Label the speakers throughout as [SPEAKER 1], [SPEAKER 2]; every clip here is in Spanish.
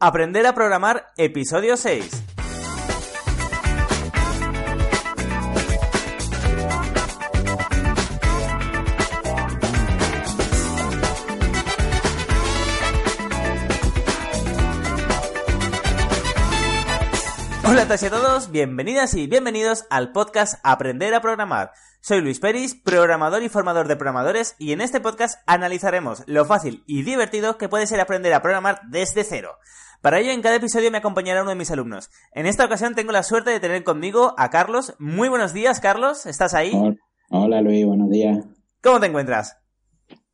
[SPEAKER 1] Aprender a programar, episodio 6. Hola a todos bienvenidas y bienvenidos al podcast Aprender a Programar. Soy Luis Peris, programador y formador de programadores, y en este podcast analizaremos lo fácil y divertido que puede ser aprender a programar desde cero. Para ello, en cada episodio me acompañará uno de mis alumnos. En esta ocasión tengo la suerte de tener conmigo a Carlos. Muy buenos días, Carlos. ¿Estás ahí?
[SPEAKER 2] Hola, Luis, buenos días.
[SPEAKER 1] ¿Cómo te encuentras?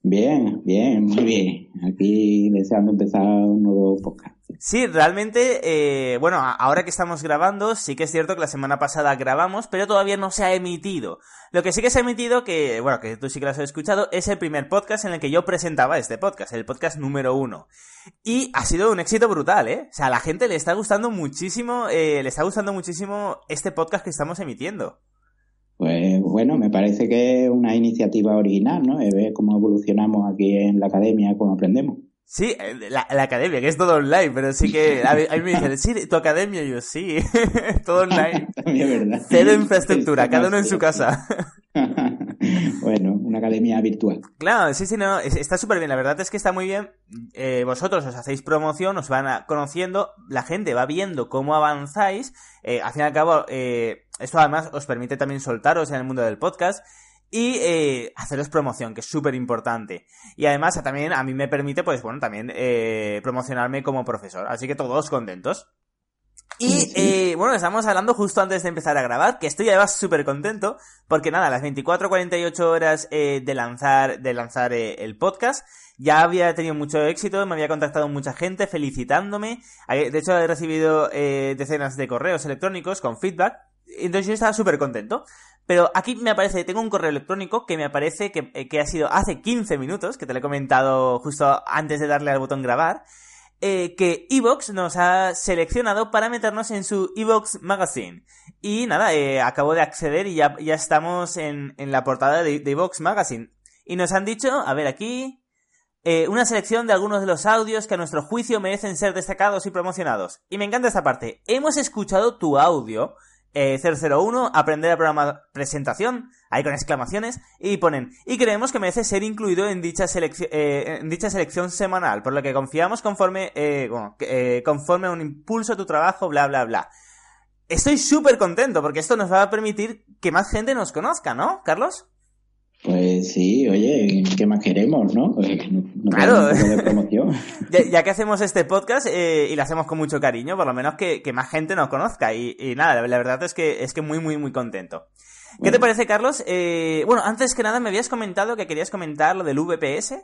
[SPEAKER 2] Bien, bien, muy bien. Aquí deseando empezar un nuevo podcast.
[SPEAKER 1] Sí, realmente, eh, bueno, ahora que estamos grabando, sí que es cierto que la semana pasada grabamos, pero todavía no se ha emitido. Lo que sí que se ha emitido, que, bueno, que tú sí que lo has escuchado, es el primer podcast en el que yo presentaba este podcast, el podcast número uno. Y ha sido un éxito brutal, ¿eh? O sea, a la gente le está gustando muchísimo, eh, le está gustando muchísimo este podcast que estamos emitiendo.
[SPEAKER 2] Pues bueno, me parece que es una iniciativa original, ¿no? Ver cómo evolucionamos aquí en la academia, cómo aprendemos.
[SPEAKER 1] Sí, eh, la, academia, que es todo online, pero sí que a mí, me dicen, sí, tu academia, y yo sí, todo online.
[SPEAKER 2] También verdad.
[SPEAKER 1] Cero infraestructura, cada uno en su casa.
[SPEAKER 2] bueno, una academia virtual.
[SPEAKER 1] Claro, sí, sí, no, está súper bien, la verdad es que está muy bien. Eh, vosotros os hacéis promoción, os van conociendo, la gente va viendo cómo avanzáis. Eh, al fin y al cabo, eh, esto además os permite también soltaros en el mundo del podcast y eh, haceros promoción, que es súper importante. Y además también a mí me permite, pues bueno, también eh, promocionarme como profesor. Así que todos contentos. Y eh, bueno, estamos hablando justo antes de empezar a grabar, que estoy además súper contento, porque nada, las 24-48 horas eh, de lanzar, de lanzar eh, el podcast, ya había tenido mucho éxito, me había contactado mucha gente felicitándome, de hecho he recibido decenas de correos electrónicos con feedback, entonces yo estaba súper contento. Pero aquí me aparece, tengo un correo electrónico que me aparece que, eh, que ha sido hace 15 minutos, que te lo he comentado justo antes de darle al botón grabar, eh, que Evox nos ha seleccionado para meternos en su Evox Magazine. Y nada, eh, acabo de acceder y ya, ya estamos en, en, la portada de, Evox Magazine. Y nos han dicho, a ver aquí, una selección de algunos de los audios que a nuestro juicio merecen ser destacados y promocionados. Y me encanta esta parte. Hemos escuchado tu audio eh, 001, aprender a programar presentación, ahí con exclamaciones, y ponen, y creemos que merece ser incluido en dicha, selección eh, en dicha selección semanal, por lo que confiamos conforme, eh, bueno, eh, conforme a un impulso a tu trabajo, bla, bla, bla. Estoy súper contento porque esto nos va a permitir que más gente nos conozca, ¿no, Carlos?
[SPEAKER 2] Pues sí, oye, ¿qué más queremos, no? Pues
[SPEAKER 1] claro. ya, que hacemos este podcast eh, y lo hacemos con mucho cariño, por lo menos que, más gente nos conozca. Y, nada, la verdad es que es que muy, muy, muy contento. ¿Qué te parece, Carlos? Eh, bueno, antes que nada me habías comentado que querías comentar lo del VPS.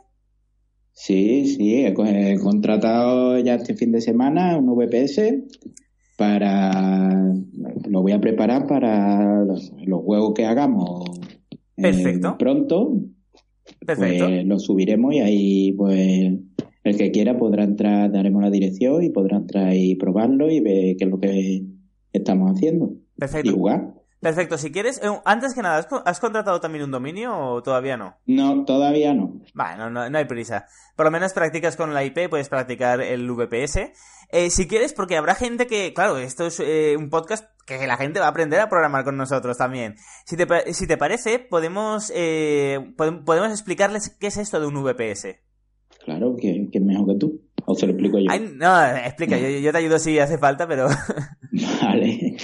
[SPEAKER 2] Sí, sí, he, contratado ya este fin de semana un VPS para... Lo voy a preparar para los, los juegos que hagamos
[SPEAKER 1] Perfecto.
[SPEAKER 2] pronto.
[SPEAKER 1] Perfecto.
[SPEAKER 2] Pues lo subiremos y ahí pues el que quiera podrá entrar, daremos la dirección y podrá entrar y probarlo y ver qué es lo que estamos haciendo.
[SPEAKER 1] Perfecto.
[SPEAKER 2] Y jugar.
[SPEAKER 1] Perfecto, si quieres, eh, antes que nada, ¿has contratado también un dominio o todavía no?
[SPEAKER 2] No, todavía no.
[SPEAKER 1] Bueno, no, no hay prisa. Por lo menos practicas con la IP, puedes practicar el VPS. Eh, si quieres, porque habrá gente que, claro, esto es eh, un podcast que la gente va a aprender a programar con nosotros también. Si te, si te parece, podemos, podemos explicarles qué es esto de un VPS.
[SPEAKER 2] Claro, que, que mejor que tú. ¿O se lo explico yo?
[SPEAKER 1] no, explica, yo, te ayudo si hace falta, pero...
[SPEAKER 2] vale,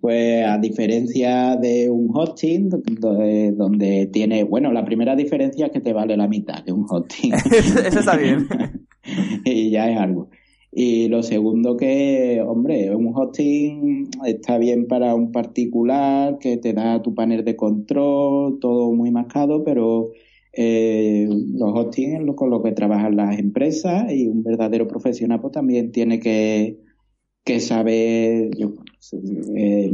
[SPEAKER 2] pues a diferencia de un hosting, donde, tiene... Bueno, la primera diferencia es que te vale la mitad de un hosting.
[SPEAKER 1] Eso está bien.
[SPEAKER 2] y ya es algo. Y lo segundo que, hombre, un hosting está bien para un particular que te da tu panel de control, todo muy mascado, pero eh, los hosting con lo que trabajan las empresas y un verdadero profesional pues también tiene que que sabe eh,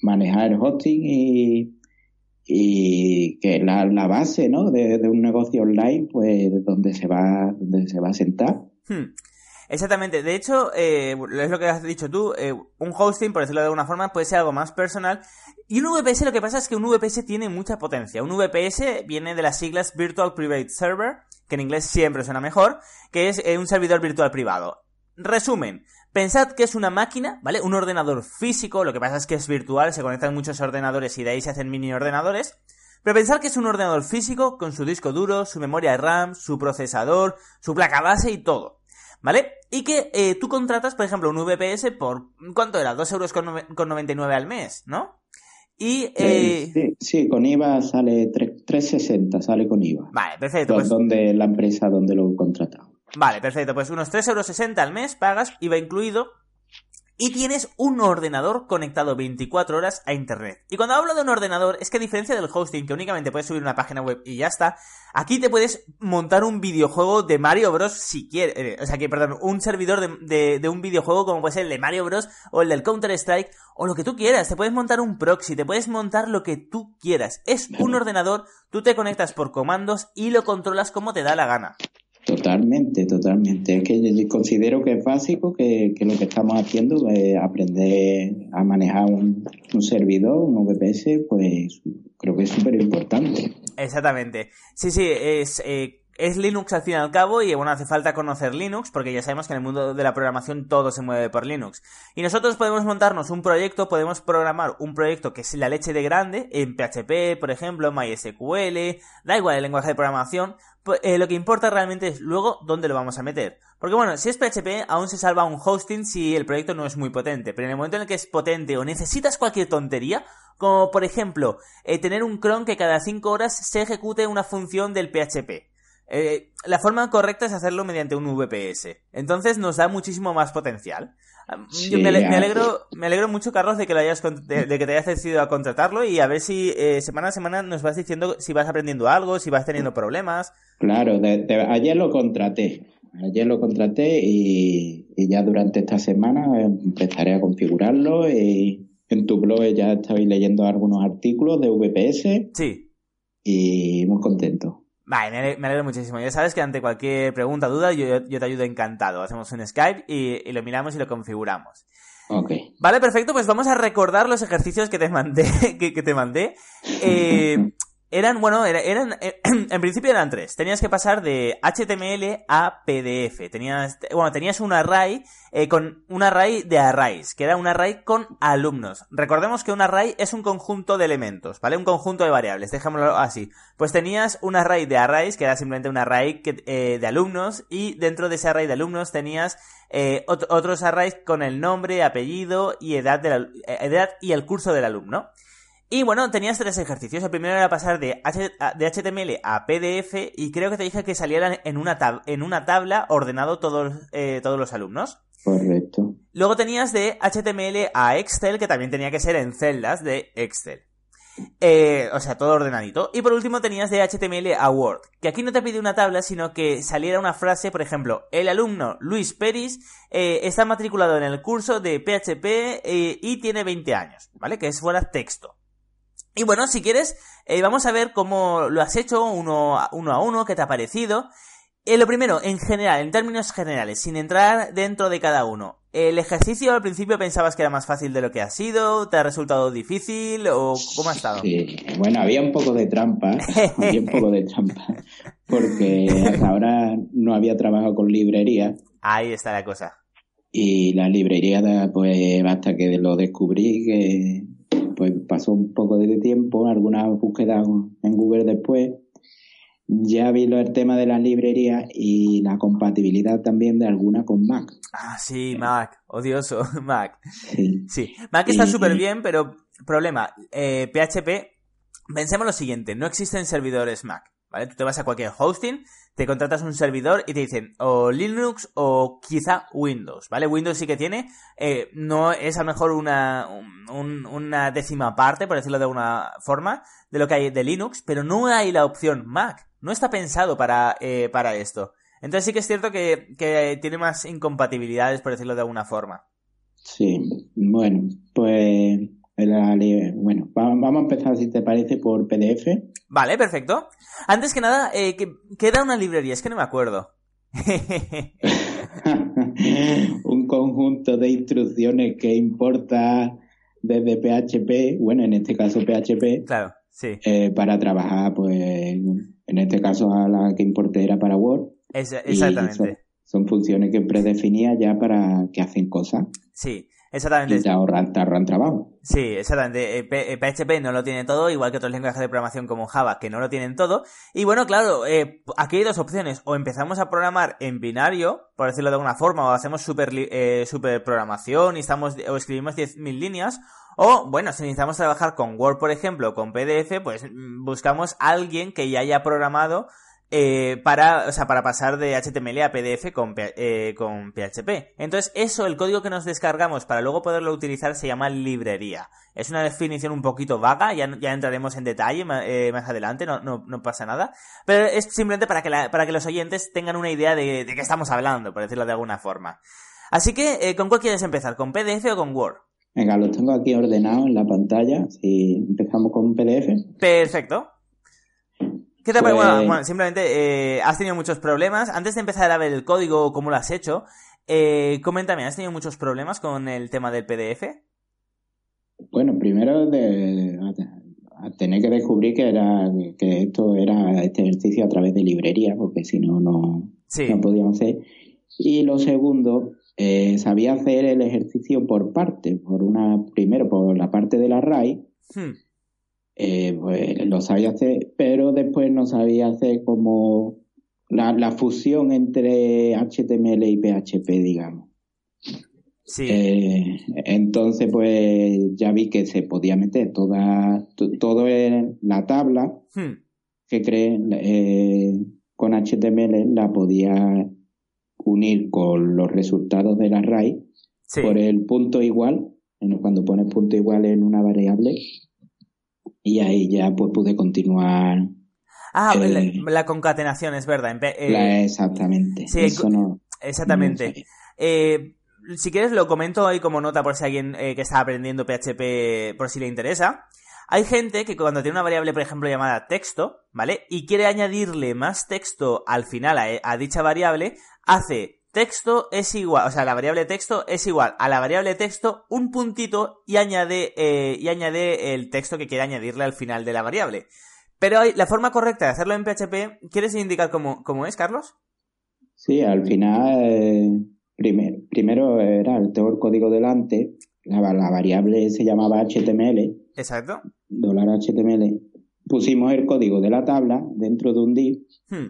[SPEAKER 2] manejar el hosting y, y que la, la base ¿no? de, un negocio online, pues donde se va, donde se va a sentar.
[SPEAKER 1] Hmm. Exactamente. De hecho, eh, es lo que has dicho tú, eh, un hosting, por decirlo de alguna forma, puede ser algo más personal. Y un VPS lo que pasa es que un VPS tiene mucha potencia. Un VPS viene de las siglas Virtual Private Server, que en inglés siempre suena mejor, que es eh, un servidor virtual privado. Resumen, pensad que es una máquina, ¿vale? Un ordenador físico, lo que pasa es que es virtual, se conectan muchos ordenadores y de ahí se hacen mini ordenadores. Pero pensad que es un ordenador físico con su disco duro, su memoria RAM, su procesador, su placa base y todo. ¿Vale? Y que eh, tú contratas, por ejemplo, un VPS por, ¿cuánto era? 2 euros con 99 al mes, ¿no? Y,
[SPEAKER 2] eh... sí, sí, con IVA sale 360, sale con IVA.
[SPEAKER 1] Vale, perfecto.
[SPEAKER 2] Pues, donde la empresa donde lo he contratado.
[SPEAKER 1] Vale, perfecto. Pues unos 3,60 euros al mes pagas, IVA incluido, y tienes un ordenador conectado 24 horas a internet. Y cuando hablo de un ordenador, es que a diferencia del hosting, que únicamente puedes subir una página web y ya está, aquí te puedes montar un videojuego de Mario Bros. si quieres. Eh, o sea que, perdón, un servidor de, de, un videojuego como puede ser el de Mario Bros. o el del Counter-Strike o lo que tú quieras. Te puedes montar un proxy, te puedes montar lo que tú quieras. Es un ordenador, tú te conectas por comandos y lo controlas como te da la gana.
[SPEAKER 2] Totalmente, totalmente. Es que considero que es básico que, lo que estamos haciendo es aprender a manejar un, servidor, un VPS, pues creo que es súper importante.
[SPEAKER 1] Exactamente. Sí, sí, es, eh, es Linux al fin y al cabo y bueno, hace falta conocer Linux porque ya sabemos que en el mundo de la programación todo se mueve por Linux. Y nosotros podemos montarnos un proyecto, podemos programar un proyecto que es la leche de grande en PHP, por ejemplo, MySQL, da igual el lenguaje de programación, pues, eh, lo que importa realmente es luego dónde lo vamos a meter. Porque bueno, si es PHP, aún se salva un hosting si el proyecto no es muy potente. Pero en el momento en el que es potente o necesitas cualquier tontería, como por ejemplo, eh, tener un cron que cada 5 horas se ejecute una función del PHP. Eh, la forma correcta es hacerlo mediante un VPS. Entonces nos da muchísimo más potencial. me, alegro, me alegro mucho, Carlos, de que, lo hayas, de, que te hayas decidido a contratarlo y a ver si eh, semana a semana nos vas diciendo si vas aprendiendo algo, si vas teniendo problemas.
[SPEAKER 2] Claro, ayer lo contraté. Ayer lo contraté y, ya durante esta semana empezaré a configurarlo. Y en tu blog ya estabais leyendo algunos artículos de VPS.
[SPEAKER 1] Sí.
[SPEAKER 2] Y muy contento.
[SPEAKER 1] Vale, me alegro, muchísimo. Ya sabes que ante cualquier pregunta, duda, yo, te ayudo encantado. Hacemos un Skype y, lo miramos y lo configuramos.
[SPEAKER 2] Ok.
[SPEAKER 1] Vale, perfecto. Pues vamos a recordar los ejercicios que te mandé. que, que te mandé. Eh, eran, bueno, eran, eh, en principio eran tres. Tenías que pasar de HTML a PDF. Tenías, bueno, tenías un array eh, con un array de arrays, que era un array con alumnos. Recordemos que un array es un conjunto de elementos, ¿vale? Un conjunto de variables, dejémoslo así. Pues tenías un array de arrays, que era simplemente un array eh, de alumnos, y dentro de ese array de alumnos tenías otros arrays con el nombre, apellido y edad, de edad y el curso del alumno. Y bueno, tenías tres ejercicios. El primero era pasar de, HTML a PDF y creo que te dije que salieran en una, en una tabla ordenado todos, eh, todos los alumnos.
[SPEAKER 2] Correcto.
[SPEAKER 1] Luego tenías de HTML a Excel, que también tenía que ser en celdas de Excel. Eh, o sea, todo ordenadito. Y por último tenías de HTML a Word, que aquí no te pide una tabla, sino que saliera una frase, por ejemplo, el alumno Luis Peris eh, está matriculado en el curso de PHP y tiene 20 años, ¿vale? Que es fuera texto. Y bueno, si quieres, eh, vamos a ver cómo lo has hecho uno a uno, qué te ha parecido. Eh, lo primero, en general, en términos generales, sin entrar dentro de cada uno. ¿El ejercicio al principio pensabas que era más fácil de lo que ha sido? ¿Te ha resultado difícil o cómo ha estado?
[SPEAKER 2] Sí, bueno, había un poco de trampa, había un poco de trampa, porque hasta ahora no había trabajado con librería.
[SPEAKER 1] Ahí está la cosa.
[SPEAKER 2] Y la librería, pues hasta que lo descubrí, que pues pasó un poco de tiempo, algunas búsquedas en Google después, ya vi el tema de las librerías y la compatibilidad también de alguna con Mac.
[SPEAKER 1] Ah, sí, Mac, odioso, Mac. Sí, Mac está súper bien, pero problema, eh, PHP, pensemos lo siguiente, no existen servidores Mac. ¿vale? Tú te vas a cualquier hosting, te contratas un servidor y te dicen o Linux o quizá Windows, ¿vale? Windows sí que tiene, eh, no es a lo mejor una, una décima parte, por decirlo de alguna forma, de lo que hay de Linux, pero no hay la opción Mac. No está pensado para, eh, para esto. Entonces sí que es cierto que, que tiene más incompatibilidades, por decirlo de alguna forma.
[SPEAKER 2] Sí, bueno, pues bueno, vamos a empezar, si te parece, por PDF.
[SPEAKER 1] Vale, perfecto. Antes que nada, eh, ¿qué era una librería? Es que no me acuerdo.
[SPEAKER 2] Un conjunto de instrucciones que importa desde PHP, bueno, en este caso PHP.
[SPEAKER 1] Claro, sí.
[SPEAKER 2] Eh, para trabajar, pues, en este caso a la que importé era para Word.
[SPEAKER 1] exactamente.
[SPEAKER 2] Son, funciones que predefinía ya para que hacen cosas.
[SPEAKER 1] Sí. Exactamente.
[SPEAKER 2] Y te ahorran, trabajo.
[SPEAKER 1] Sí, exactamente. PHP eh, no lo tiene todo, igual que otros lenguajes de programación como Java, que no lo tienen todo. Y bueno, claro, eh, aquí hay dos opciones. O empezamos a programar en binario, por decirlo de alguna forma, o hacemos super, eh, super programación y estamos, o escribimos 10.000 líneas. O, bueno, si necesitamos trabajar con Word, por ejemplo, con PDF, pues mm, buscamos a alguien que ya haya programado eh, para, o sea, para pasar de HTML a PDF con, eh, con PHP. Entonces, eso, el código que nos descargamos para luego poderlo utilizar se llama librería. Es una definición un poquito vaga, ya, ya entraremos en detalle eh, más adelante, no, no, no, pasa nada. Pero es simplemente para que, para que los oyentes tengan una idea de, de qué estamos hablando, por decirlo de alguna forma. Así que, eh, ¿con cuál quieres empezar? ¿Con PDF o con Word?
[SPEAKER 2] Venga, lo tengo aquí ordenado en la pantalla. Si empezamos con PDF.
[SPEAKER 1] Perfecto. ¿Qué te pues- bueno, simplemente eh, has tenido muchos problemas. Antes de empezar a ver el código, cómo lo has hecho, eh, coméntame, ¿has tenido muchos problemas con el tema del PDF?
[SPEAKER 2] Bueno, primero de, a, tener que descubrir que era que esto era este ejercicio a través de librería, porque si no, no, podíamos hacer. Y lo segundo, eh, sabía hacer el ejercicio por parte, por una, primero por la parte de la RAI, hmm eh, pues lo sabía hacer, pero después no sabía hacer como la, fusión entre HTML y PHP, digamos.
[SPEAKER 1] Sí.
[SPEAKER 2] Eh, entonces, pues ya vi que se podía meter toda, todo en la tabla hmm. que creen eh, con HTML, la podía unir con los resultados de la array por el punto igual. Cuando pones punto igual en una variable, y ahí ya pues pude continuar.
[SPEAKER 1] Ah, eh, la, concatenación, es verdad.
[SPEAKER 2] Eh, exactamente.
[SPEAKER 1] Sí, exactamente. Eh, si quieres lo comento ahí como nota por si alguien que está aprendiendo PHP por si le interesa. Hay gente que cuando tiene una variable, por ejemplo, llamada texto, ¿vale? Y quiere añadirle más texto al final a dicha variable, hace texto es igual, o sea, la variable texto es igual a la variable texto un puntito y añade, eh, y añade el texto que quiere añadirle al final de la variable. Pero la forma correcta de hacerlo en PHP, ¿quieres indicar cómo, cómo es, Carlos?
[SPEAKER 2] Sí, al final, eh, primero, primero era, tengo el código delante, la, variable se llamaba HTML.
[SPEAKER 1] Exacto.
[SPEAKER 2] Dólar HTML. Pusimos el código de la tabla dentro de un div. Hmm.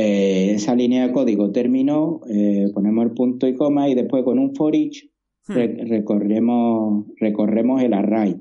[SPEAKER 2] Eh, esa línea de código terminó, eh, ponemos el punto y coma y después con un for each hmm. recorremos, recorremos el array.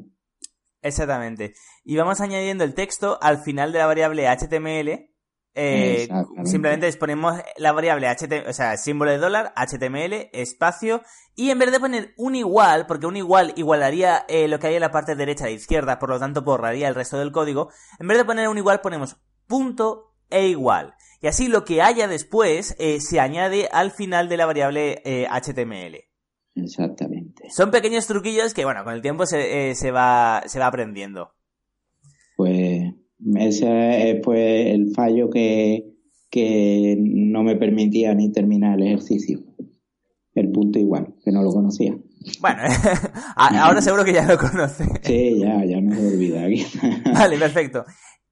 [SPEAKER 1] Exactamente. Y vamos añadiendo el texto al final de la variable HTML. Eh, simplemente ponemos la variable HTML, o sea, símbolo de dólar, HTML, espacio, y en vez de poner un igual, porque un igual igualaría lo que hay en la parte derecha e izquierda, por lo tanto borraría el resto del código, en vez de poner un igual ponemos punto e igual. Y así lo que haya después eh, se añade al final de la variable HTML. Eh,
[SPEAKER 2] Exactamente.
[SPEAKER 1] Son pequeños truquillos que, bueno, con el tiempo se, eh, se, va, se va aprendiendo.
[SPEAKER 2] Pues ese fue el fallo que, que no me permitía ni terminar el ejercicio. El punto igual, que no lo conocía.
[SPEAKER 1] Bueno, ahora seguro que ya lo conoce.
[SPEAKER 2] Sí, ya, ya no me olvida aquí.
[SPEAKER 1] Vale, perfecto.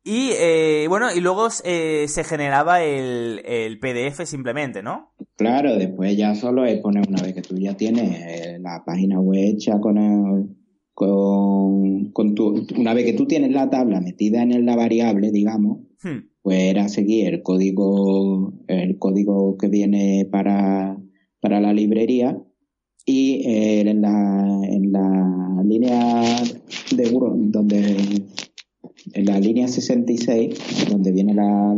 [SPEAKER 1] Y eh, bueno, y luego eh, se generaba el, PDF simplemente, ¿no?
[SPEAKER 2] Claro, después ya solo es poner una vez que tú ya tienes eh, la página web hecha con, con, con tu, una vez que tú tienes la tabla metida en la variable, digamos, hmm. pues era seguir el código, el código que viene para, para la librería y en la, en la línea de donde en la línea 66, donde viene la,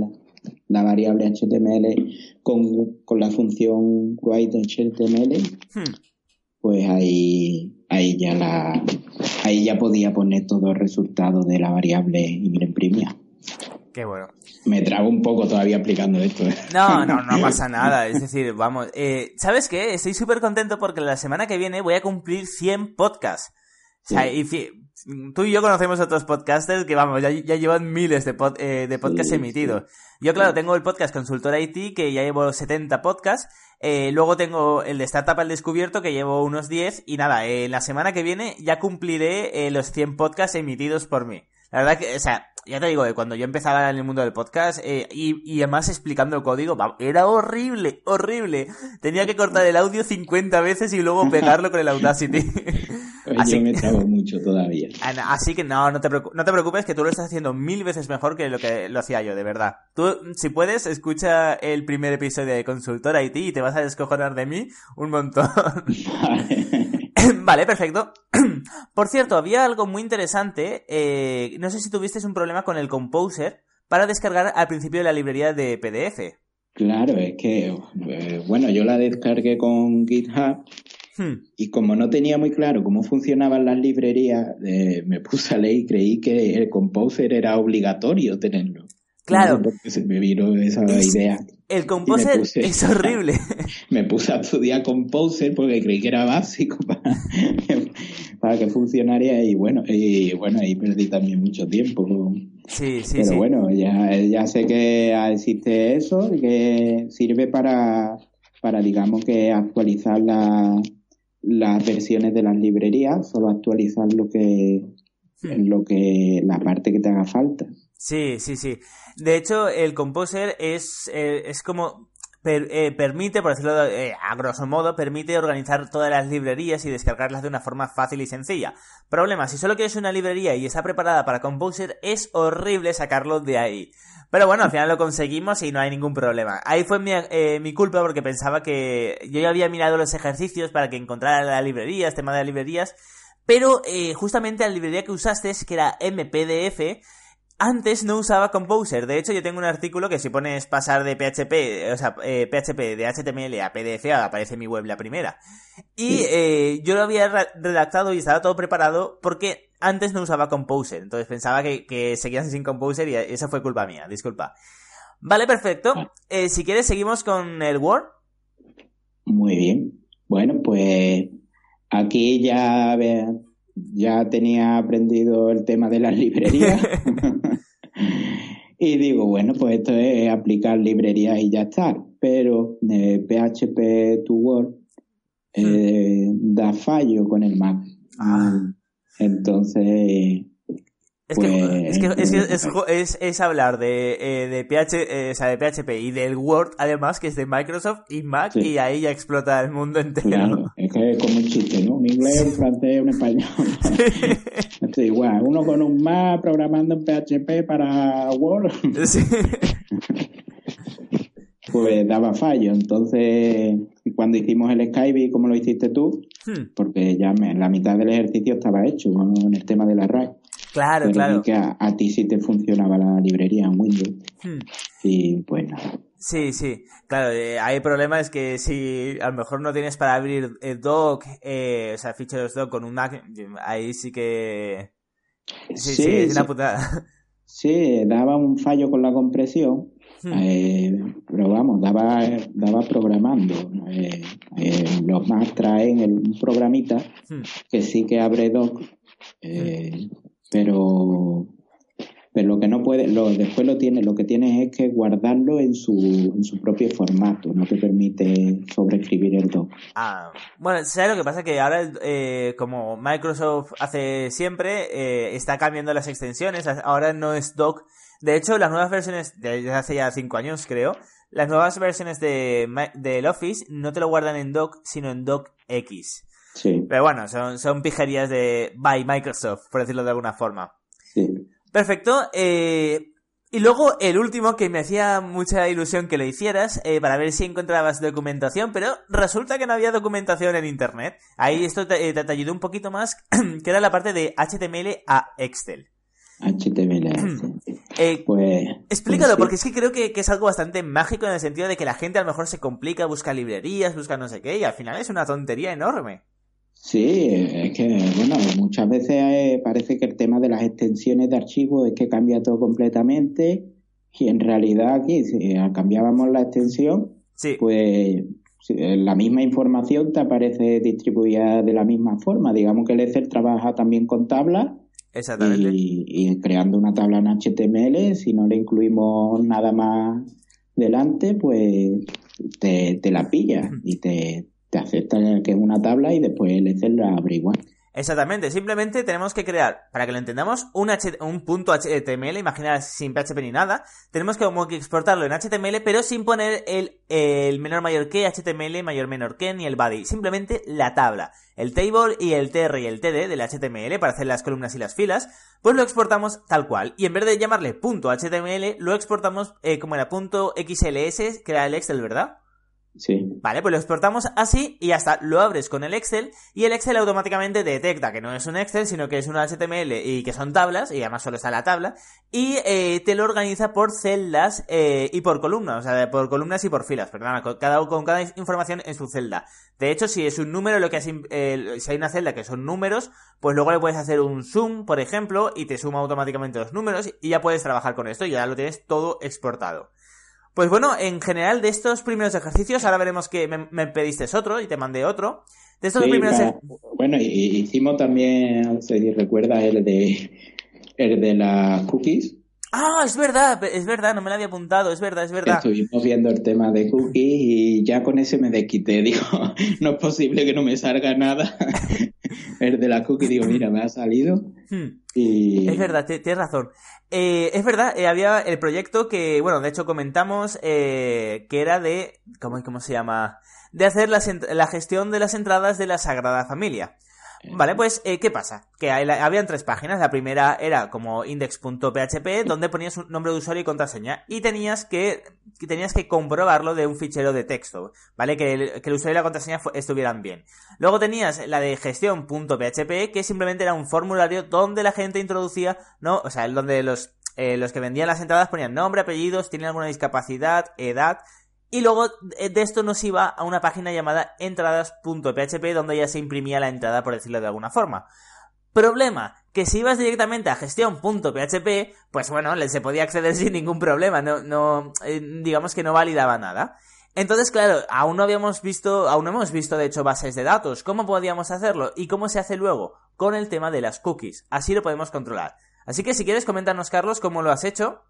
[SPEAKER 2] la, variable HTML con, con, la función write.html, hmm. pues ahí, ahí ya la, ahí ya podía poner todo el resultado de la variable y me lo imprimía.
[SPEAKER 1] Qué bueno.
[SPEAKER 2] Me trago un poco todavía explicando esto. ¿eh?
[SPEAKER 1] No, no, no pasa nada. Es decir, vamos. Eh, ¿Sabes qué? Estoy súper contento porque la semana que viene voy a cumplir 100 podcasts. O sea, y tú y yo conocemos otros podcasters que, vamos, ya, llevan miles de, eh, de podcasts emitidos. Yo, claro, tengo el podcast Consultor IT, que ya llevo 70 podcasts. Eh, luego tengo el de Startup al Descubierto, que llevo unos 10. Y nada, eh, la semana que viene ya cumpliré los 100 podcasts emitidos por mí. La verdad que, o sea, ya te digo, cuando yo empezaba en el mundo del podcast, y, y además explicando el código, era horrible, horrible. Tenía que cortar el audio 50 veces y luego pegarlo con el Audacity.
[SPEAKER 2] así, me trago mucho todavía.
[SPEAKER 1] Así que no, no te, no te preocupes que tú lo estás haciendo mil veces mejor que lo que lo hacía yo, de verdad. Tú, si puedes, escucha el primer episodio de Consultor IT y te vas a descojonar de mí un montón. Vale, perfecto. Por cierto, había algo muy interesante. Eh, no sé si tuviste un problema con el Composer para descargar al principio de la librería de PDF.
[SPEAKER 2] Claro, es que, eh, bueno, yo la descargué con GitHub Hmm. Y como no tenía muy claro cómo funcionaban las librerías, eh, me puse a leer y creí que el Composer era obligatorio tenerlo.
[SPEAKER 1] Claro.
[SPEAKER 2] porque se me vino esa idea.
[SPEAKER 1] El Composer es horrible.
[SPEAKER 2] Me puse a estudiar Composer porque creí que era básico para, que funcionara y bueno, y bueno, ahí perdí también mucho tiempo.
[SPEAKER 1] Sí, sí,
[SPEAKER 2] Pero bueno, ya, ya sé que existe eso y que sirve para, para digamos que actualizar la, las versiones de las librerías, solo actualizar lo que, lo que, la parte que te haga falta.
[SPEAKER 1] Sí, sí, sí. De hecho, el Composer es, eh, es como eh, permite, por decirlo eh, a grosso modo, permite organizar todas las librerías y descargarlas de una forma fácil y sencilla. Problema, si solo quieres una librería y está preparada para Composer, es horrible sacarlo de ahí. Pero bueno, al final lo conseguimos y no hay ningún problema. Ahí fue mi, eh, mi culpa porque pensaba que yo ya había mirado los ejercicios para que encontrara la librería, este tema de las librerías, pero eh, justamente la librería que usaste, que era MPDF, antes no usaba Composer. De hecho, yo tengo un artículo que si pones pasar de PHP, o sea, PHP eh, de HTML a PDF, aparece en mi web la primera. Y eh, yo lo había redactado y estaba todo preparado porque antes no usaba Composer. Entonces pensaba que, que seguías sin Composer y esa fue culpa mía, disculpa. Vale, perfecto. Eh, si quieres, seguimos con el Word.
[SPEAKER 2] Muy bien. Bueno, pues aquí ya ya tenía aprendido el tema de las librerías. y digo, bueno, pues esto es aplicar librerías y ya está. Pero PHP eh, to Word eh, hmm. da fallo con el Mac. Ah. Entonces,
[SPEAKER 1] es, que, es, que, es, es, es, hablar de, eh, de, PH, eh, o sea, de PHP y del Word, además, que es de Microsoft y Mac, y ahí ya explota el mundo entero.
[SPEAKER 2] Claro, es que es como un chiste, ¿no? Un inglés, un francés, un español. Esto igual, uno con un Mac programando en PHP para Word. Sí. pues daba fallo. Entonces, cuando hicimos el Skype, como lo hiciste tú, hmm. porque ya me, la mitad del ejercicio estaba hecho con el tema de la RAI.
[SPEAKER 1] Claro, claro.
[SPEAKER 2] que a, ti sí te funcionaba la librería en Windows. Hmm. Y pues nada.
[SPEAKER 1] Sí, sí, claro, eh, hay problemas que si a lo mejor no tienes para abrir el doc, eh, o sea, ficheros doc con un Mac, ahí sí que... Sí, sí, es una putada.
[SPEAKER 2] Sí, daba un fallo con la compresión, hmm. eh, pero vamos, daba, daba programando. Eh, los Mac traen el, un programita hmm. que sí que abre doc, pero pero lo que no puede, lo, después lo tiene, lo que tienes es que guardarlo en su, en su propio formato, no te permite sobreescribir el doc.
[SPEAKER 1] Ah, bueno, ¿sabes lo que pasa? Que ahora, eh, como Microsoft hace siempre, eh, está cambiando las extensiones, ahora no es doc. De hecho, las nuevas versiones, desde hace ya cinco años creo, las nuevas versiones de, del Office no te lo guardan en doc, sino en doc X. Pero bueno, son, son pijerías de by Microsoft, por decirlo de alguna forma.
[SPEAKER 2] Sí.
[SPEAKER 1] Perfecto. Eh, y luego el último que me hacía mucha ilusión que lo hicieras eh, para ver si encontrabas documentación, pero resulta que no había documentación en internet. Ahí esto te, te, ayudó un poquito más, que era la parte de HTML a Excel.
[SPEAKER 2] HTML.
[SPEAKER 1] Eh, pues, explícalo, pues porque es que creo que, que, es algo bastante mágico en el sentido de que la gente a lo mejor se complica, busca librerías, busca no sé qué, y al final es una tontería enorme.
[SPEAKER 2] Sí, es que, bueno, muchas veces eh, parece que el tema de las extensiones de archivos es que cambia todo completamente Y en realidad aquí, si cambiábamos la extensión, pues la misma información te aparece distribuida de la misma forma. Digamos que el Excel trabaja también con tablas.
[SPEAKER 1] Exactamente.
[SPEAKER 2] Y, creando una tabla en HTML, si no le incluimos nada más delante, pues te, la pilla y te, te acepta que es una tabla y después el Excel la abre igual.
[SPEAKER 1] Exactamente, simplemente tenemos que crear, para que lo entendamos, un, un punto HTML, imagina sin PHP ni nada, tenemos que como que exportarlo en HTML, pero sin poner el, el menor mayor que, HTML mayor menor que, ni el body, simplemente la tabla, el table y el tr y el td del HTML para hacer las columnas y las filas, pues lo exportamos tal cual, y en vez de llamarle punto HTML, lo exportamos eh, como era punto XLS, que era el Excel, ¿verdad? Vale, pues lo exportamos así y hasta lo abres con el Excel y el Excel automáticamente detecta que no es un Excel, sino que es un HTML y que son tablas, y además solo está la tabla, y eh, te lo organiza por celdas eh, y por columnas, o sea, por columnas y por filas, perdona, con cada, con cada información en su celda. De hecho, si es un número, lo que es, eh, si hay una celda que son números, pues luego le puedes hacer un zoom, por ejemplo, y te suma automáticamente los números y ya puedes trabajar con esto y ya lo tienes todo exportado. Pues bueno, en general de estos primeros ejercicios, ahora veremos que me, pediste otro y te mandé otro. De estos primeros
[SPEAKER 2] Bueno, y, hicimos también, si recuerdas, el de, el de las cookies.
[SPEAKER 1] Ah, es verdad, es verdad, no me lo había apuntado, es verdad, es verdad.
[SPEAKER 2] Estuvimos viendo el tema de cookies y ya con ese me desquité. Digo, no es posible que no me salga nada. el de la cookie, digo, mira, me ha salido. Hmm. Y...
[SPEAKER 1] Es verdad, tienes razón. Eh, es verdad, eh, había el proyecto que, bueno, de hecho comentamos eh, que era de, ¿cómo, ¿cómo se llama? De hacer la, la gestión de las entradas de la Sagrada Familia. Vale, pues, eh, ¿qué pasa? Que habían tres páginas. La primera era como index.php, donde ponías un nombre de usuario y contraseña. Y tenías que, tenías que comprobarlo de un fichero de texto, ¿vale? Que el, que el usuario y la contraseña estuvieran bien. Luego tenías la de gestión.php, que simplemente era un formulario donde la gente introducía, ¿no? O sea, donde los, eh, los que vendían las entradas ponían nombre, apellidos, tienen alguna discapacidad, edad, y luego de esto nos iba a una página llamada entradas.php donde ya se imprimía la entrada, por decirlo de alguna forma. Problema, que si ibas directamente a gestión.php, pues bueno, se podía acceder sin ningún problema, no, no, eh, digamos que no validaba nada. Entonces, claro, aún no habíamos visto, aún no hemos visto de hecho bases de datos. ¿Cómo podíamos hacerlo? ¿Y cómo se hace luego? Con el tema de las cookies. Así lo podemos controlar. Así que si quieres, coméntanos, Carlos, cómo lo has hecho.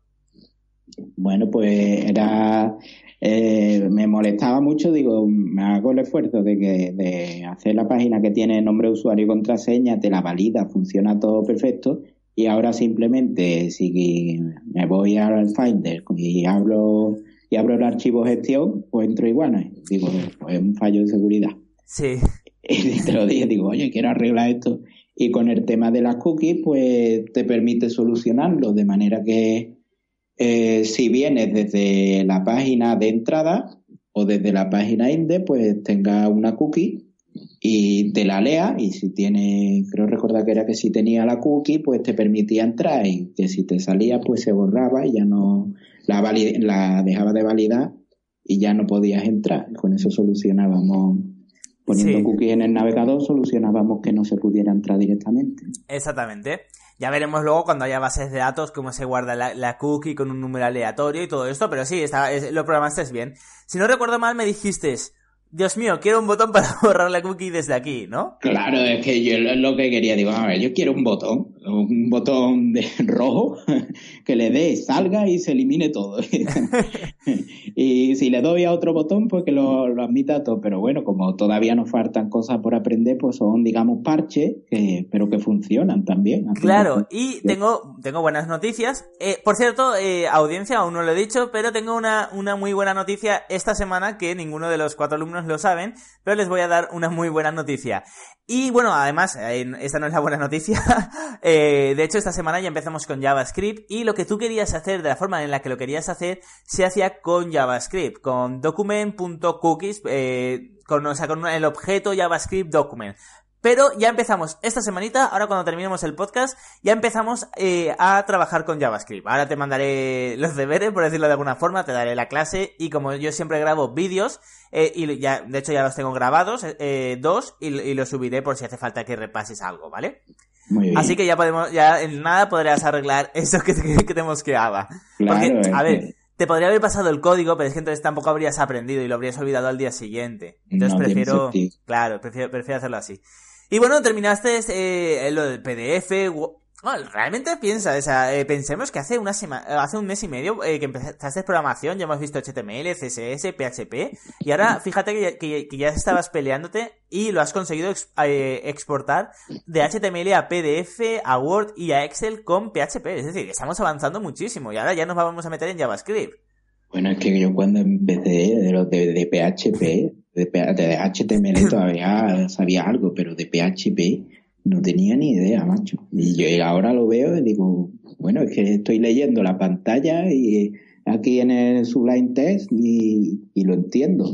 [SPEAKER 2] Bueno, pues era eh, me molestaba mucho, digo, me hago el esfuerzo de que de hacer la página que tiene nombre de usuario y contraseña, te la valida, funciona todo perfecto, y ahora simplemente si me voy al Finder y abro y abro el archivo gestión, pues entro igual, digo, pues es un fallo de seguridad.
[SPEAKER 1] Sí.
[SPEAKER 2] Y te lo dije, digo, oye, quiero arreglar esto. Y con el tema de las cookies, pues te permite solucionarlo de manera que eh, si vienes desde la página de entrada o desde la página INDE, pues tenga una cookie y te la lea y si tiene, creo recordar que era que si tenía la cookie, pues te permitía entrar y que si te salía, pues se borraba y ya no la, la dejaba de validar y ya no podías entrar. Con eso solucionábamos poniendo cookies en el navegador solucionábamos que no se pudiera entrar directamente.
[SPEAKER 1] Exactamente. Ya veremos luego cuando haya bases de datos cómo se guarda la, cookie con un número aleatorio y todo esto, pero sí, lo programaste bien. Si no recuerdo mal, me dijiste, Dios mío, quiero un botón para borrar la cookie desde aquí, ¿no?
[SPEAKER 2] Claro, es que yo lo que quería, digo, a ver, yo quiero un botón, un botón de rojo que le dé, salga y se elimine todo. y si le doy a otro botón, pues que lo, admita todo. Pero bueno, como todavía nos faltan cosas por aprender, pues son, digamos, parches, pero que funcionan también.
[SPEAKER 1] Claro, y tengo, tengo buenas noticias. Eh, por cierto, eh, audiencia, aún no lo he dicho, pero tengo una, una muy buena noticia esta semana que ninguno de los cuatro alumnos lo saben, pero les voy a dar una muy buena noticia. Y bueno, además, esta no es la buena noticia. Eh, de hecho, esta semana ya empezamos con JavaScript y lo que tú querías hacer, de la forma en la que lo querías hacer, se hacía con JavaScript, con document.cookies, eh, con, con el objeto JavaScript document. Pero ya empezamos esta semanita, ahora cuando terminemos el podcast, ya empezamos eh, a trabajar con JavaScript. Ahora te mandaré los deberes, por decirlo de alguna forma, te daré la clase y como yo siempre grabo vídeos, eh, y ya, de hecho ya los tengo grabados, eh, dos, y, y, los subiré por si hace falta que repases algo, ¿vale? Así que ya podemos, ya en nada podrías arreglar eso que, que te mosqueaba. Porque, a ver, te podría haber pasado el código, pero es que entonces tampoco habrías aprendido y lo habrías olvidado al día siguiente. Entonces prefiero, claro, prefiero, prefiero hacerlo así. Y bueno, terminaste eh, lo del PDF, realmente piensa, o sea, eh, pensemos que hace una semana, hace un mes y medio eh, que empezaste programación, ya hemos visto HTML, CSS, PHP, y ahora fíjate que, ya estabas peleándote y lo has conseguido eh, exportar de HTML a PDF, a Word y a Excel con PHP. Es decir, estamos avanzando muchísimo y ahora ya nos vamos a meter en JavaScript.
[SPEAKER 2] Bueno, es que yo cuando empecé de de, PHP, de, de HTML todavía sabía algo, pero de PHP no tenía ni idea, macho. Y yo ahora lo veo y digo, bueno, es que estoy leyendo la pantalla y aquí en el Sublime Text y, lo entiendo.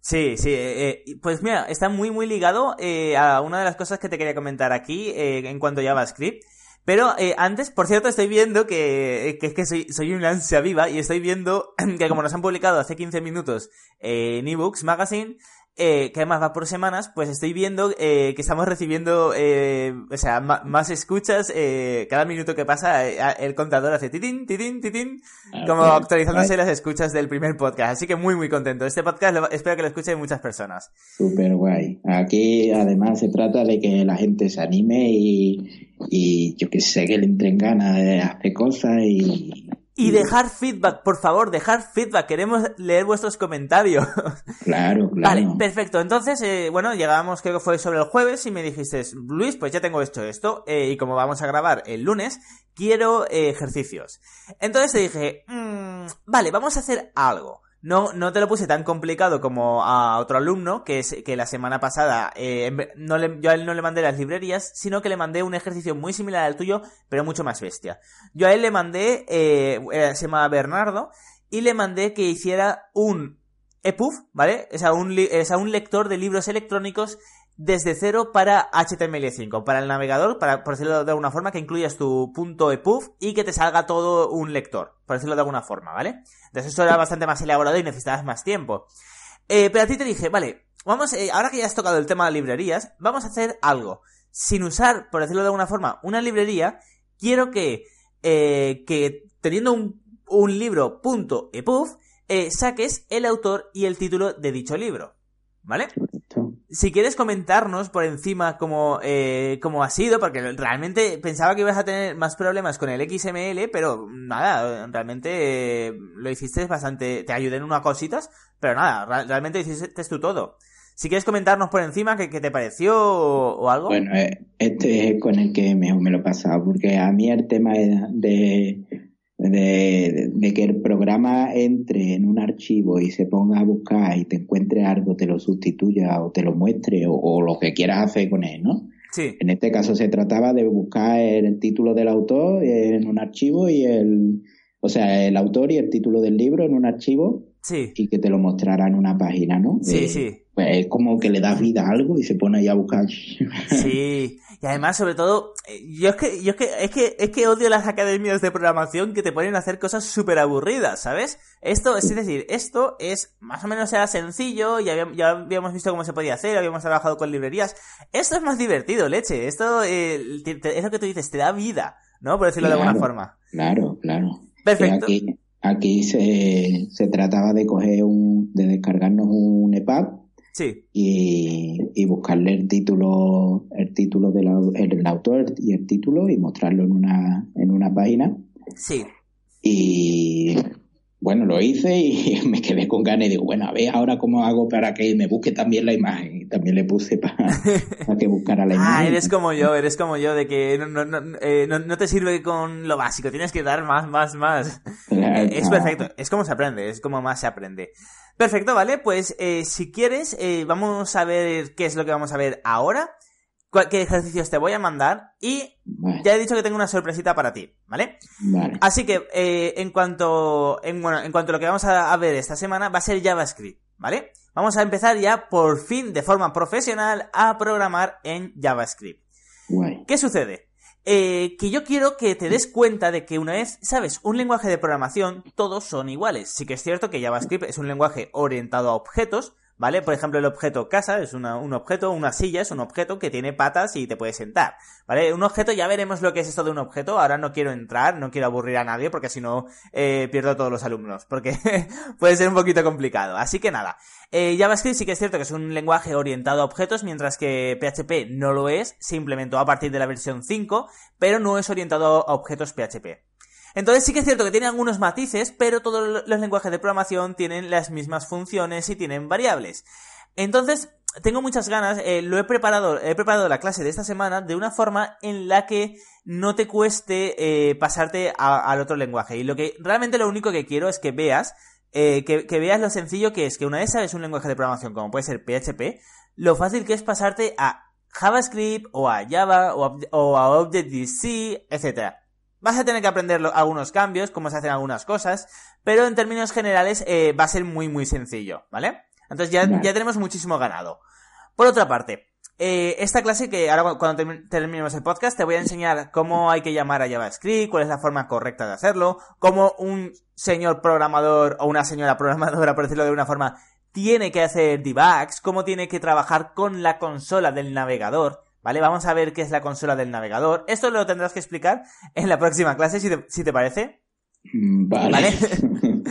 [SPEAKER 1] Sí, sí, eh, eh, pues mira, está muy muy ligado eh, a una de las cosas que te quería comentar aquí en cuanto a JavaScript. Pero antes, por cierto, estoy viendo que, que es que soy, soy una ansia viva y estoy viendo que como nos han publicado hace 15 minutos en eBooks Magazine, eh, que además va por semanas, pues estoy viendo eh, que estamos recibiendo, eh, o sea, más escuchas, eh, cada minuto que pasa eh, el contador hace titín, titín, titín, ah, como actualizándose las escuchas del primer podcast. Así que muy, muy contento. Este podcast espero que lo escuchen muchas personas.
[SPEAKER 2] Súper guay. Aquí además se trata de que la gente se anime y, y yo que sé, que le entren ganas de hacer cosas y,
[SPEAKER 1] y dejar feedback, por favor, dejar feedback. Queremos leer vuestros comentarios.
[SPEAKER 2] Claro, claro.
[SPEAKER 1] Vale, perfecto. Entonces, eh, bueno, llegábamos, creo que fue sobre el jueves, y me dijiste, Luis, pues ya tengo esto, esto, eh, y como vamos a grabar el lunes, quiero eh, ejercicios. Entonces te dije, mmm, vale, vamos a hacer algo. No, no te lo puse tan complicado como a otro alumno, que es que la semana pasada eh, no yo a él no le mandé las librerías, sino que le mandé un ejercicio muy similar al tuyo, pero mucho más bestia. Yo a él le mandé, eh, se llama Bernardo, y le mandé que hiciera un EPUB, ¿vale? O sea, un, un lector de libros electrónicos desde cero para HTML5, para el navegador, para, por decirlo de alguna forma, que incluyas tu punto .epub y que te salga todo un lector, por decirlo de alguna forma, ¿vale? Entonces eso era bastante más elaborado y necesitabas más tiempo. Eh, pero a ti te dije, vale, vamos, eh, ahora que ya has tocado el tema de librerías, vamos a hacer algo. Sin usar, por decirlo de alguna forma, una librería, quiero que, eh, que teniendo un, un libro punto .epub, eh, saques el autor y el título de dicho libro. ¿Vale? Si quieres comentarnos por encima cómo, eh, cómo ha sido, porque realmente pensaba que ibas a tener más problemas con el XML, pero nada, realmente eh, lo hiciste bastante, te ayudé en unas cositas, pero nada, realmente hiciste tú todo. Si quieres comentarnos por encima qué, te pareció o, algo.
[SPEAKER 2] Bueno, eh, este es con el que mejor me lo he pasado, porque a mí el tema de, que el programa entre en un archivo y se ponga a buscar y te encuentre algo, te lo sustituya o te lo muestre o, lo que quieras hacer con él, ¿no?
[SPEAKER 1] Sí.
[SPEAKER 2] En este caso se trataba de buscar el título del autor en un archivo y el, o sea, el autor y el título del libro en un archivo
[SPEAKER 1] sí.
[SPEAKER 2] y que te lo mostrara en una página, ¿no?
[SPEAKER 1] Sí, sí.
[SPEAKER 2] Pues es como que le das vida a algo y se pone ahí a buscar.
[SPEAKER 1] Sí, y además, sobre todo, eh, yo es que, yo es que, es que, es que odio las academias de programación que te ponen a hacer cosas súper aburridas, ¿sabes? Esto, es decir, esto es, más o menos era sencillo, ya habíamos, ya habíamos visto cómo se podía hacer, habíamos trabajado con librerías. Esto es más divertido, leche. Esto, eh, es lo que tú dices, te da vida, ¿no? Por decirlo de alguna forma.
[SPEAKER 2] Claro, claro.
[SPEAKER 1] Perfecto.
[SPEAKER 2] Aquí, aquí se, se trataba de coger un, de descargarnos un EPUB
[SPEAKER 1] Sí.
[SPEAKER 2] Y, y buscarle el título, el título del el, autor y el título y mostrarlo en una, en una página.
[SPEAKER 1] Sí.
[SPEAKER 2] Y bueno, lo hice y me quedé con ganas y digo, bueno, a ver ahora cómo hago para que me busque también la imagen. Y también le puse para, que buscara la ah, imagen.
[SPEAKER 1] Ah, eres como yo, eres como yo, de que no, no, no, eh, no, te sirve con lo básico, tienes que dar más, más, más. es perfecto, es como se aprende, es como más se aprende. Perfecto, vale, pues eh, si quieres, eh, vamos a ver qué es lo que vamos a ver ahora, qué ejercicios te voy a mandar y ya he dicho que tengo una sorpresita para ti, ¿vale?
[SPEAKER 2] Vale.
[SPEAKER 1] Así que eh, en cuanto en, bueno, en cuanto a lo que vamos a, ver esta semana va a ser JavaScript, ¿vale? Vamos a empezar ya por fin de forma profesional a programar en JavaScript. ¿Qué sucede? Eh, que yo quiero que te des cuenta de que una vez, sabes, un lenguaje de programación, todos son iguales. Sí que es cierto que JavaScript es un lenguaje orientado a objetos, ¿vale? Por ejemplo, el objeto casa es un objeto, una silla es un objeto que tiene patas y te puede sentar, ¿vale? Un objeto, ya veremos lo que es esto de un objeto, ahora no quiero entrar, no quiero aburrir a nadie porque si no eh, pierdo a todos los alumnos, porque puede ser un poquito complicado. Así que nada, eh, JavaScript sí que es cierto que es un lenguaje orientado a objetos, mientras que PHP no lo es, se implementó a partir de la versión 5, pero no es orientado a objetos PHP. Entonces sí que es cierto que tiene algunos matices, pero todos los lenguajes de programación tienen las mismas funciones y tienen variables. Entonces, tengo muchas ganas, eh, lo he preparado, he preparado la clase de esta semana de una forma en la que no te cueste eh, pasarte al otro lenguaje. Y lo que realmente lo único que quiero es que veas, eh, que, veas lo sencillo que es que una vez sabes un lenguaje de programación como puede ser PHP, lo fácil que es pasarte a JavaScript o a Java o a, o a Objective-C, etc. Vas a tener que aprender algunos cambios, cómo se hacen algunas cosas, pero en términos generales eh, va a ser muy muy sencillo, ¿vale? Entonces ya, ya tenemos muchísimo ganado. Por otra parte, eh, esta clase que ahora cuando terminemos el podcast te voy a enseñar cómo hay que llamar a JavaScript, cuál es la forma correcta de hacerlo, cómo un señor programador o una señora programadora, por decirlo de una forma, tiene que hacer debugs, cómo tiene que trabajar con la consola del navegador, ¿Vale? Vamos a ver qué es la consola del navegador. Esto lo tendrás que explicar en la próxima clase, si te, si te parece.
[SPEAKER 2] Mm, vale.
[SPEAKER 1] ¿Vale?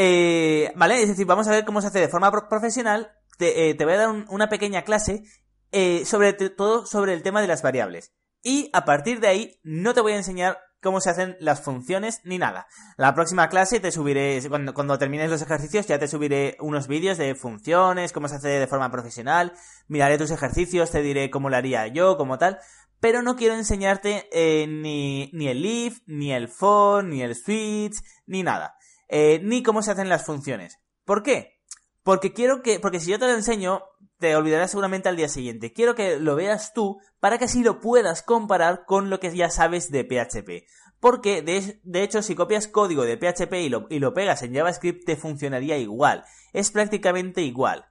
[SPEAKER 1] Eh, ¿Vale? Es decir, vamos a ver cómo se hace de forma profesional. Te, eh, te voy a dar una pequeña clase eh, sobre todo sobre el tema de las variables. Y a partir de ahí no te voy a enseñar cómo se hacen las funciones ni nada. La próxima clase te subiré, cuando, termines los ejercicios, ya te subiré unos vídeos de funciones, cómo se hace de forma profesional, miraré tus ejercicios, te diré cómo lo haría yo, como tal, pero no quiero enseñarte eh, ni, ni el if, ni el for, ni el switch, ni nada. Eh, ni cómo se hacen las funciones. ¿Por qué? Porque quiero que, porque si yo te lo enseño, te olvidarás seguramente al día siguiente. Quiero que lo veas tú para que así lo puedas comparar con lo que ya sabes de PHP. Porque, de, hecho, si copias código de PHP y lo, y lo, pegas en JavaScript, te funcionaría igual. Es prácticamente igual.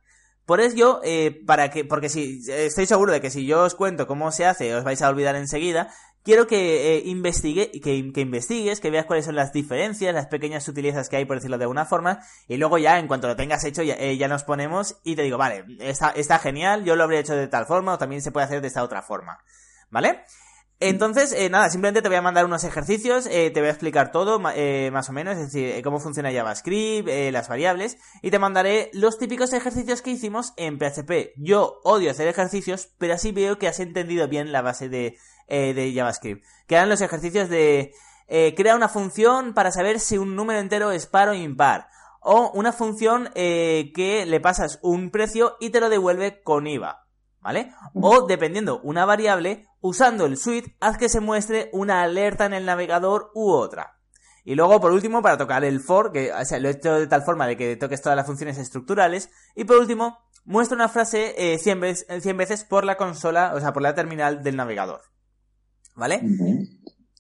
[SPEAKER 1] Por ello, eh, para que, porque si, estoy seguro de que si yo os cuento cómo se hace, os vais a olvidar enseguida, quiero que, eh, investigue, que, que, investigues, que veas cuáles son las diferencias, las pequeñas sutilezas que hay, por decirlo de alguna forma, y luego ya, en cuanto lo tengas hecho, ya, eh, nos ponemos y te digo, vale, está, está genial, yo lo habría hecho de tal forma, o también se puede hacer de esta otra forma. ¿Vale? Entonces, eh, nada, simplemente te voy a mandar unos ejercicios, eh, te voy a explicar todo, eh, más o menos, es decir, eh, cómo funciona JavaScript, las variables, y te mandaré los típicos ejercicios que hicimos en PHP. Yo odio hacer ejercicios, pero así veo que has entendido bien la base de, de JavaScript. Que eran los ejercicios de crea una función para saber si un número entero es par o impar. O una función que le pasas un precio y te lo devuelve con IVA. ¿Vale? O dependiendo una variable, usando el suite, haz que se muestre una alerta en el navegador u otra. Y luego, por último, para tocar el for, que lo he hecho de tal forma de que toques todas las funciones estructurales. Y por último, muestra una frase eh, 100, veces, 100 veces por la consola, o sea, por la terminal del navegador. ¿Vale?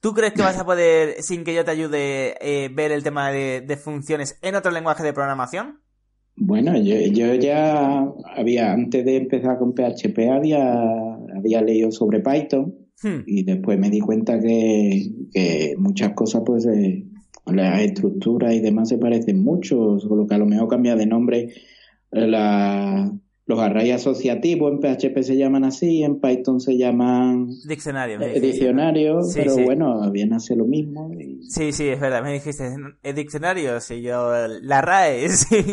[SPEAKER 1] ¿Tú crees que vas a poder, sin que yo te ayude, eh, ver el tema de, funciones en otro lenguaje de programación?
[SPEAKER 2] Bueno, yo, ya había, antes de empezar con PHP, había, había leído sobre Python hmm. y después me di cuenta que, muchas cosas, pues, eh, las estructuras y demás se parecen mucho, solo que a lo mejor cambia de nombre la, los arrays asociativos en PHP se llaman así, en Python se llaman
[SPEAKER 1] diccionarios.
[SPEAKER 2] Eh, diccionarios, pero bueno, bien hace lo mismo.
[SPEAKER 1] Sí, sí, es verdad, me dijiste, ¿el diccionario? Sí, yo, la RAE, sí.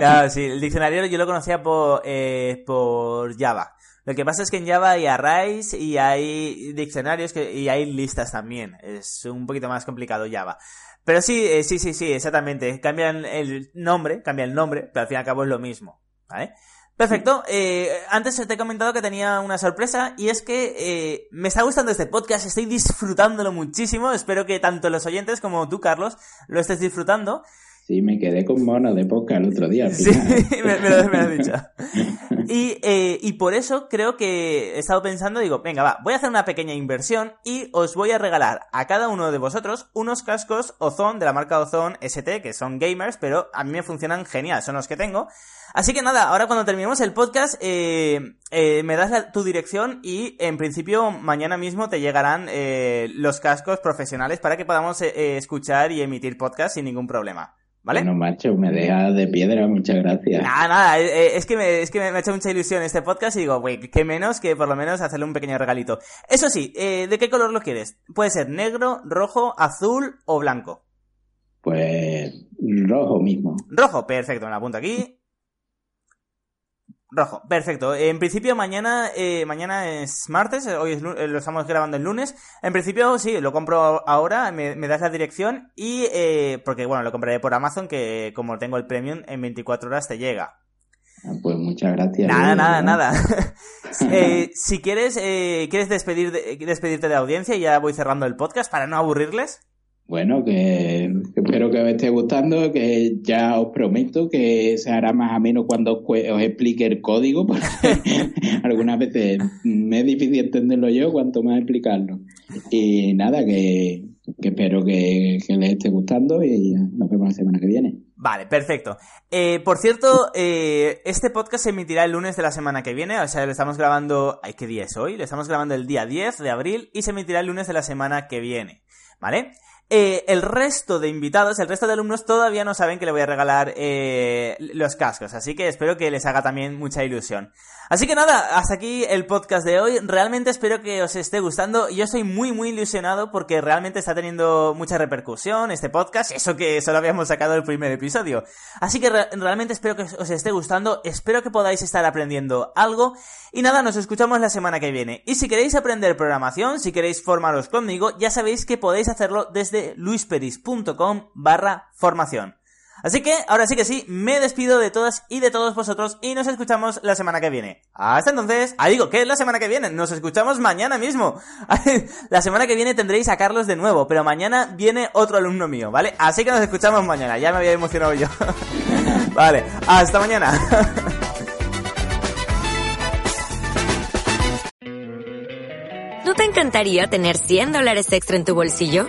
[SPEAKER 1] no, sí, el diccionario yo lo conocía por, eh, por Java. Lo que pasa es que en Java hay arrays y hay diccionarios que, y hay listas también. Es un poquito más complicado Java. Pero sí, eh, sí, sí, sí, exactamente. Cambian el nombre, cambia el nombre, pero al fin y al cabo es lo mismo. ¿Vale? Perfecto. Eh, antes te he comentado que tenía una sorpresa y es que eh, me está gustando este podcast, estoy disfrutándolo muchísimo. Espero que tanto los oyentes como tú, Carlos, lo estés disfrutando.
[SPEAKER 2] Sí, me quedé con mono de podcast el otro día.
[SPEAKER 1] Sí, me, lo, has dicho. Y, eh, y por eso creo que he estado pensando, digo, venga, va, voy a hacer una pequeña inversión y os voy a regalar a cada uno de vosotros unos cascos Ozone de la marca Ozone ST, que son gamers, pero a mí me funcionan genial, son los que tengo. Así que nada, ahora cuando terminemos el podcast, eh, eh, me das tu dirección y en principio mañana mismo te llegarán los cascos profesionales para que podamos escuchar y emitir podcast sin ningún problema. ¿Vale?
[SPEAKER 2] Bueno, macho, me deja de piedra, muchas gracias.
[SPEAKER 1] Nada, nada, eh, eh, es que, me, es que me, ha hecho mucha ilusión este podcast y digo, güey, qué menos que por lo menos hacerle un pequeño regalito. Eso sí, eh, ¿de qué color lo quieres? Puede ser negro, rojo, azul o blanco.
[SPEAKER 2] Pues rojo mismo.
[SPEAKER 1] Rojo, perfecto, me lo apunto aquí. Rojo, perfecto. En principio mañana, eh, mañana es martes, hoy es, lo estamos grabando el lunes. En principio sí, lo compro ahora, me, das la dirección y eh, porque bueno, lo compraré por Amazon que como tengo el premium en 24 horas te llega.
[SPEAKER 2] Ah, pues muchas gracias.
[SPEAKER 1] Nada, nada, nada. eh, si quieres, eh, quieres despedir despedirte de la audiencia y ya voy cerrando el podcast para no aburrirles.
[SPEAKER 2] Bueno, que, espero que os esté gustando, que ya os prometo que se hará más o menos cuando os, explique el código, porque algunas veces me es difícil entenderlo yo, cuanto más explicarlo. Y nada, que, espero que, les esté gustando y nos vemos la semana que viene.
[SPEAKER 1] Vale, perfecto. Eh, por cierto, eh, este podcast se emitirá el lunes de la semana que viene, o sea, lo estamos grabando... ¿Qué día es hoy? Lo estamos grabando el día 10 de abril y se emitirá el lunes de la semana que viene, ¿vale? Eh, el resto de invitados, el resto de alumnos todavía no saben que le voy a regalar eh, los cascos, así que espero que les haga también mucha ilusión. Así que nada, hasta aquí el podcast de hoy. Realmente espero que os esté gustando. Yo estoy muy, muy ilusionado porque realmente está teniendo mucha repercusión este podcast. Eso que solo habíamos sacado el primer episodio. Así que realmente espero que os esté gustando. Espero que podáis estar aprendiendo algo. Y nada, nos escuchamos la semana que viene. Y si queréis aprender programación, si queréis formaros conmigo, ya sabéis que podéis hacerlo desde luisperis.com barra formación. Así que, ahora sí que sí, me despido de todas y de todos vosotros y nos escuchamos la semana que viene. Hasta entonces, ah, digo, ¿qué es la semana que viene? Nos escuchamos mañana mismo. la semana que viene tendréis a Carlos de nuevo, pero mañana viene otro alumno mío, ¿vale? Así que nos escuchamos mañana, ya me había emocionado yo. vale, hasta mañana.
[SPEAKER 3] ¿No te encantaría tener 100 dólares extra en tu bolsillo?